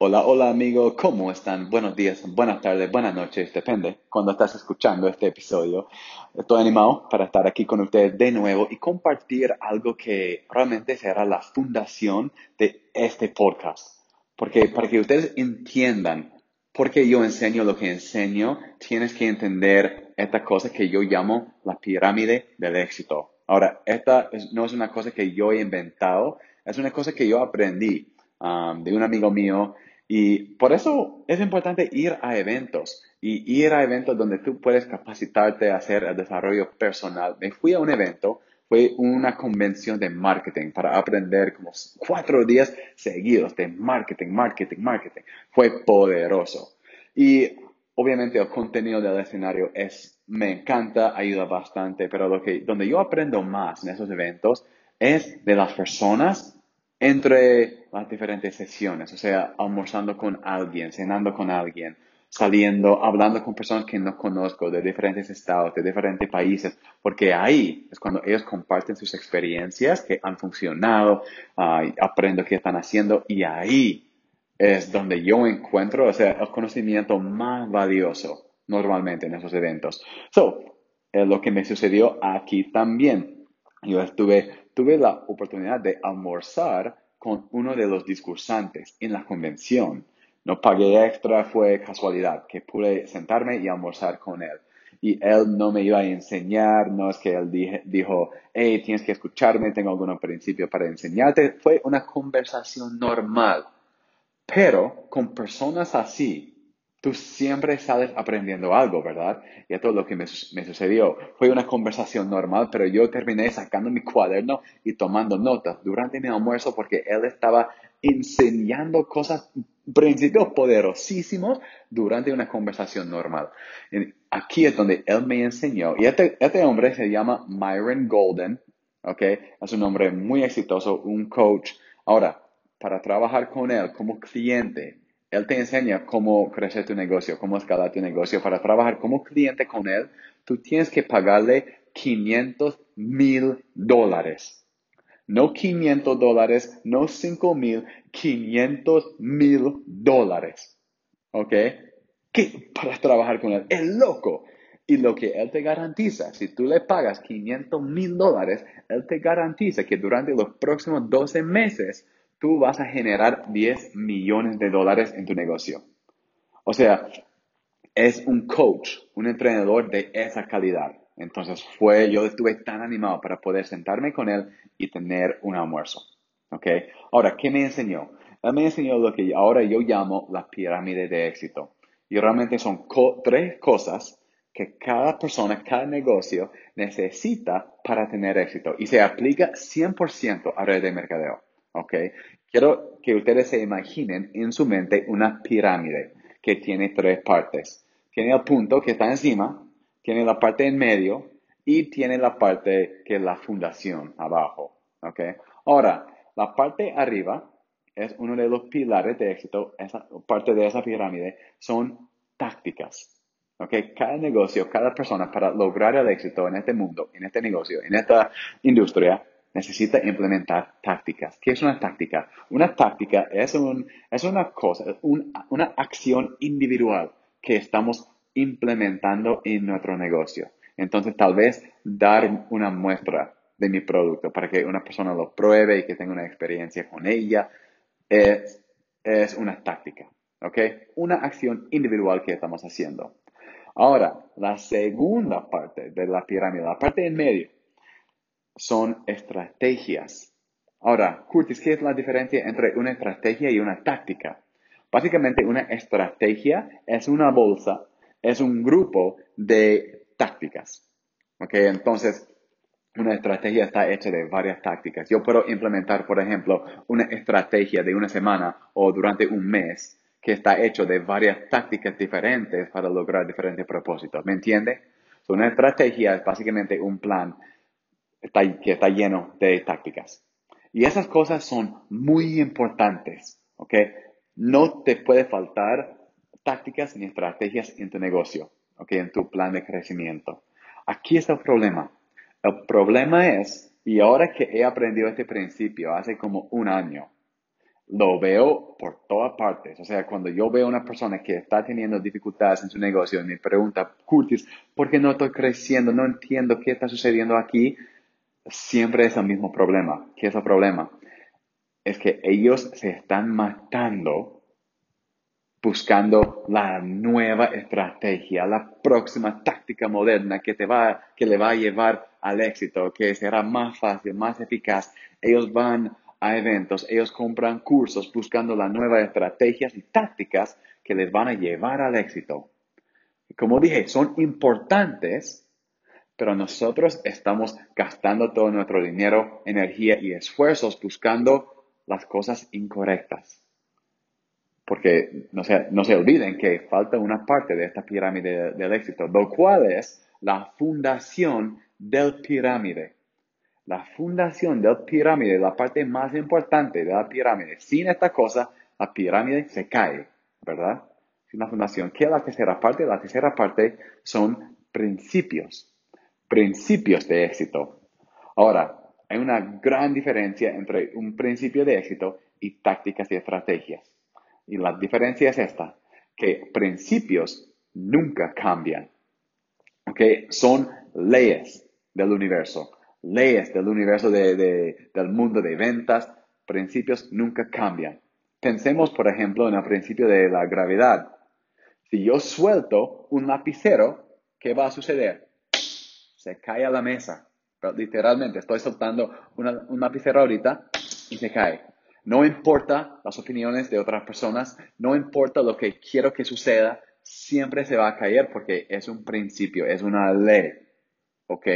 Hola, hola amigo, ¿cómo están? Buenos días, buenas tardes, buenas noches, depende cuando estás escuchando este episodio. Estoy animado para estar aquí con ustedes de nuevo y compartir algo que realmente será la fundación de este podcast. Porque para que ustedes entiendan por qué yo enseño lo que enseño, tienes que entender esta cosa que yo llamo la pirámide del éxito. Ahora, esta no es una cosa que yo he inventado, es una cosa que yo aprendí um, de un amigo mío y por eso es importante ir a eventos y ir a eventos donde tú puedes capacitarte a hacer el desarrollo personal. Me fui a un evento, fue una convención de marketing para aprender como cuatro días seguidos de marketing, marketing, marketing. Fue poderoso. Y obviamente el contenido del escenario es, me encanta, ayuda bastante, pero lo que, donde yo aprendo más en esos eventos es de las personas entre las diferentes sesiones, o sea, almorzando con alguien, cenando con alguien, saliendo, hablando con personas que no conozco de diferentes estados, de diferentes países, porque ahí es cuando ellos comparten sus experiencias que han funcionado, uh, aprendo qué están haciendo y ahí es donde yo encuentro, o sea, el conocimiento más valioso normalmente en esos eventos. So, es lo que me sucedió aquí también. Yo estuve tuve la oportunidad de almorzar con uno de los discursantes en la convención. No pagué extra, fue casualidad que pude sentarme y almorzar con él. Y él no me iba a enseñar, no es que él dijo, hey, tienes que escucharme, tengo algunos principios para enseñarte. Fue una conversación normal. Pero con personas así, tú siempre sales aprendiendo algo, ¿verdad? Y esto es lo que me, sucedió. Fue una conversación normal, pero yo terminé sacando mi cuaderno y tomando notas durante mi almuerzo porque él estaba enseñando cosas, principios poderosísimos durante una conversación normal. aquí es donde él me enseñó. Y este, este hombre se llama Myron Golden, ¿ok? Es un hombre muy exitoso, un coach. Ahora, para trabajar con él como cliente, él te enseña cómo crecer tu negocio, cómo escalar tu negocio. Para trabajar como cliente con él, tú tienes que pagarle 500 mil dólares. No 500 dólares, no 5 mil, 500 mil dólares. ¿Ok? ¿Qué? Para trabajar con él. Es loco. Y lo que él te garantiza, si tú le pagas 500 mil dólares, él te garantiza que durante los próximos 12 meses tú vas a generar 10 millones de dólares en tu negocio. O sea, es un coach, un entrenador de esa calidad. Entonces fue, yo estuve tan animado para poder sentarme con él y tener un almuerzo. ¿Ok? Ahora, ¿qué me enseñó? Él me enseñó lo que ahora yo llamo la pirámide de éxito. Y realmente son tres cosas que cada persona, cada negocio necesita para tener éxito. Y se aplica 100% a red de mercadeo. ¿Ok? Quiero que ustedes se imaginen en su mente una pirámide que tiene tres partes. Tiene el punto que está encima, tiene la parte en medio y tiene la parte que es la fundación abajo, ¿ok? Ahora, la parte arriba es uno de los pilares de éxito, esa parte de esa pirámide son tácticas. ¿ok? Cada negocio, cada persona para lograr el éxito en este mundo, en este negocio, en esta industria, necesita implementar tácticas. ¿Qué es una táctica? Una táctica es, un, es una cosa, una acción individual que estamos implementando en nuestro negocio. Entonces, tal vez dar una muestra de mi producto para que una persona lo pruebe y que tenga una experiencia con ella es, es una táctica. ¿Ok? Una acción individual que estamos haciendo. Ahora, la segunda parte de la pirámide, la parte en medio, son estrategias. Ahora, Curtis, ¿qué es la diferencia entre una estrategia y una táctica? Básicamente, una estrategia es una bolsa, es un grupo de tácticas. ¿Ok? Entonces, una estrategia está hecha de varias tácticas. Yo puedo implementar, por ejemplo, una estrategia de una semana o durante un mes que está hecho de varias tácticas diferentes para lograr diferentes propósitos. ¿Me entiende? una estrategia es básicamente un plan que está lleno de tácticas. Y esas cosas son muy importantes, ¿ok? No te puede faltar tácticas ni estrategias en tu negocio, ¿ok? En tu plan de crecimiento. Aquí está el problema. El problema es, y ahora que he aprendido este principio hace como un año, lo veo por todas partes. O sea, cuando yo veo a una persona que está teniendo dificultades en su negocio y me pregunta, Curtis, ¿por qué no estoy creciendo? No entiendo qué está sucediendo aquí. Siempre es el mismo problema. ¿Qué es el problema? Es que ellos se están matando buscando la nueva estrategia, la próxima táctica moderna que, te va, que le va a llevar al éxito, que será más fácil, más eficaz. Ellos van a eventos, ellos compran cursos buscando las nuevas estrategias y tácticas que les van a llevar al éxito. Como dije, son importantes, pero nosotros estamos gastando todo nuestro dinero, energía y esfuerzos buscando las cosas incorrectas. Porque no se, no se olviden que falta una parte de esta pirámide del éxito, lo cual es la fundación del pirámide. La fundación del pirámide, la parte más importante de la pirámide. Sin esta cosa, la pirámide se cae, ¿verdad? Sin la fundación. ¿Qué es la tercera parte? La tercera parte son principios. Principios de éxito. Ahora, hay una gran diferencia entre un principio de éxito y tácticas y estrategias. Y la diferencia es esta, que principios nunca cambian. ¿Ok? Son leyes del universo, leyes del universo del mundo de ventas, principios nunca cambian. Pensemos, por ejemplo, en el principio de la gravedad. Si yo suelto un lapicero, ¿qué va a suceder? Se cae a la mesa. Literalmente, estoy soltando un lapicero ahorita y se cae. No importa las opiniones de otras personas, no importa lo que quiero que suceda, siempre se va a caer porque es un principio, es una ley. ¿Ok?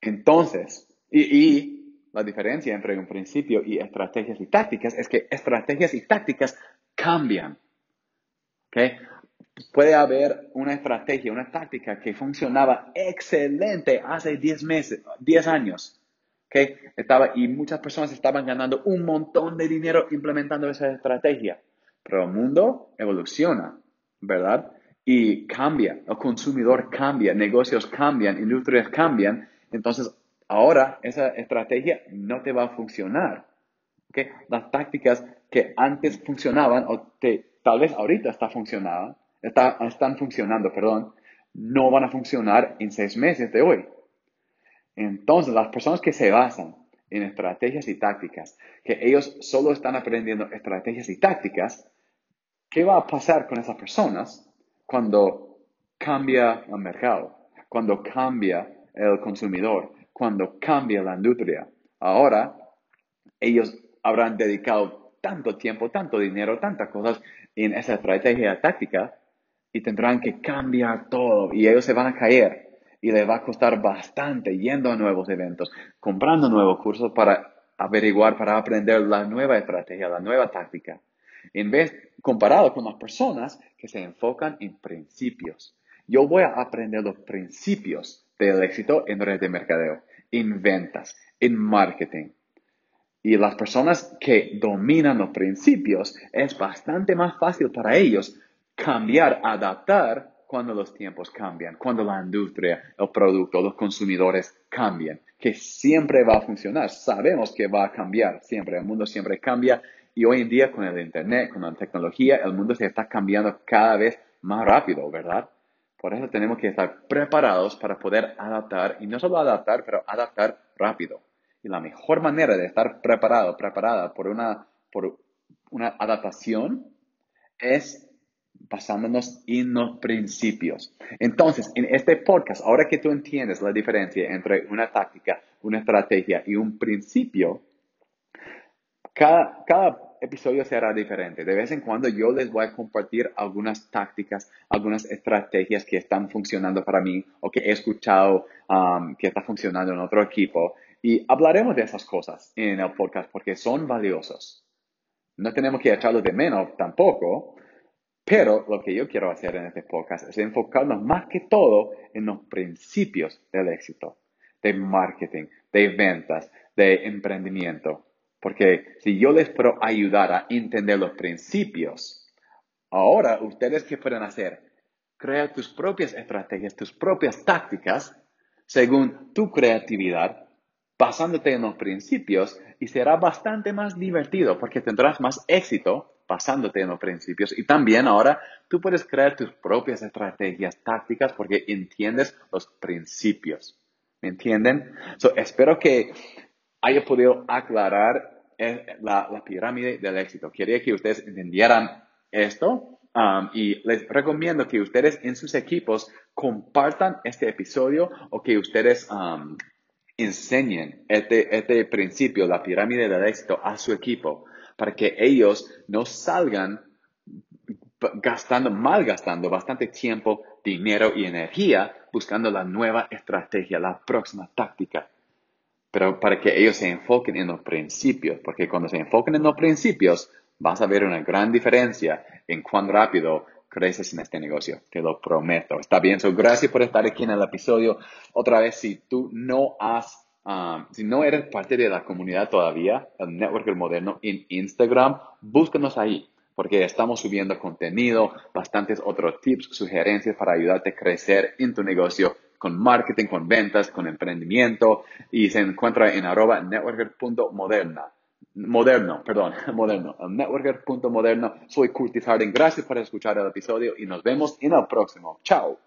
Entonces, y, la diferencia entre un principio y estrategias y tácticas es que estrategias y tácticas cambian. ¿Ok? Puede haber una estrategia, una táctica que funcionaba excelente hace 10 meses, 10 años estaba, y muchas personas estaban ganando un montón de dinero implementando esa estrategia. Pero el mundo evoluciona, ¿verdad? Y cambia, el consumidor cambia, negocios cambian, industrias cambian. Entonces, ahora esa estrategia no te va a funcionar. ¿okay? Las tácticas que antes funcionaban, o que tal vez ahorita está funcionando, está, están funcionando, perdón, no van a funcionar en seis meses de hoy. Entonces, las personas que se basan en estrategias y tácticas, que ellos solo están aprendiendo estrategias y tácticas, ¿qué va a pasar con esas personas cuando cambia el mercado, cuando cambia el consumidor, cuando cambia la industria? Ahora, ellos habrán dedicado tanto tiempo, tanto dinero, tantas cosas en esa estrategia táctica y tendrán que cambiar todo y ellos se van a caer y le va a costar bastante yendo a nuevos eventos, comprando nuevos cursos para averiguar, para aprender la nueva estrategia, la nueva táctica. En vez, comparado con las personas que se enfocan en principios. Yo voy a aprender los principios del éxito en red de mercadeo, en ventas, en marketing. Y las personas que dominan los principios, es bastante más fácil para ellos cambiar, adaptar cuando los tiempos cambian, cuando la industria, el producto, los consumidores cambian, que siempre va a funcionar. Sabemos que va a cambiar siempre, el mundo siempre cambia y hoy en día con el Internet, con la tecnología, el mundo se está cambiando cada vez más rápido, ¿verdad? Por eso tenemos que estar preparados para poder adaptar, y no solo adaptar, pero adaptar rápido. Y la mejor manera de estar preparado, preparada por una, por una adaptación es basándonos en los principios. Entonces, en este podcast, ahora que tú entiendes la diferencia entre una táctica, una estrategia y un principio, cada, episodio será diferente. De vez en cuando yo les voy a compartir algunas tácticas, algunas estrategias que están funcionando para mí o que he escuchado um, que está funcionando en otro equipo. Y hablaremos de esas cosas en el podcast porque son valiosos. No tenemos que echarlos de menos tampoco, pero lo que yo quiero hacer en este podcast es enfocarnos más que todo en los principios del éxito, de marketing, de ventas, de emprendimiento. Porque si yo les puedo ayudar a entender los principios, ahora ustedes qué pueden hacer? Crea tus propias estrategias, tus propias tácticas según tu creatividad basándote en los principios y será bastante más divertido porque tendrás más éxito basándote en los principios y también ahora tú puedes crear tus propias estrategias tácticas porque entiendes los principios. ¿Me entienden? espero que haya podido aclarar eh, la, la pirámide del éxito. Quería que ustedes entendieran esto Um, y les recomiendo que ustedes en sus equipos compartan este episodio o que ustedes um, enseñen este, este principio, la pirámide del éxito, a su equipo para que ellos no salgan gastando, malgastando bastante tiempo, dinero y energía buscando la nueva estrategia, la próxima táctica. Pero para que ellos se enfoquen en los principios, porque cuando se enfoquen en los principios, vas a ver una gran diferencia en cuán rápido creces en este negocio, te lo prometo. Está bien, so, gracias por estar aquí en el episodio. Otra vez, si tú no has, um, si no eres parte de la comunidad todavía, el Networker Moderno en Instagram, búscanos ahí, porque estamos subiendo contenido, bastantes otros tips, sugerencias para ayudarte a crecer en tu negocio con marketing, con ventas, con emprendimiento, y se encuentra en arroba networker.moderna moderno, perdón, moderno, networker.moderno. Soy Curtis Harding. Gracias por escuchar el episodio y nos vemos en el próximo. Chao.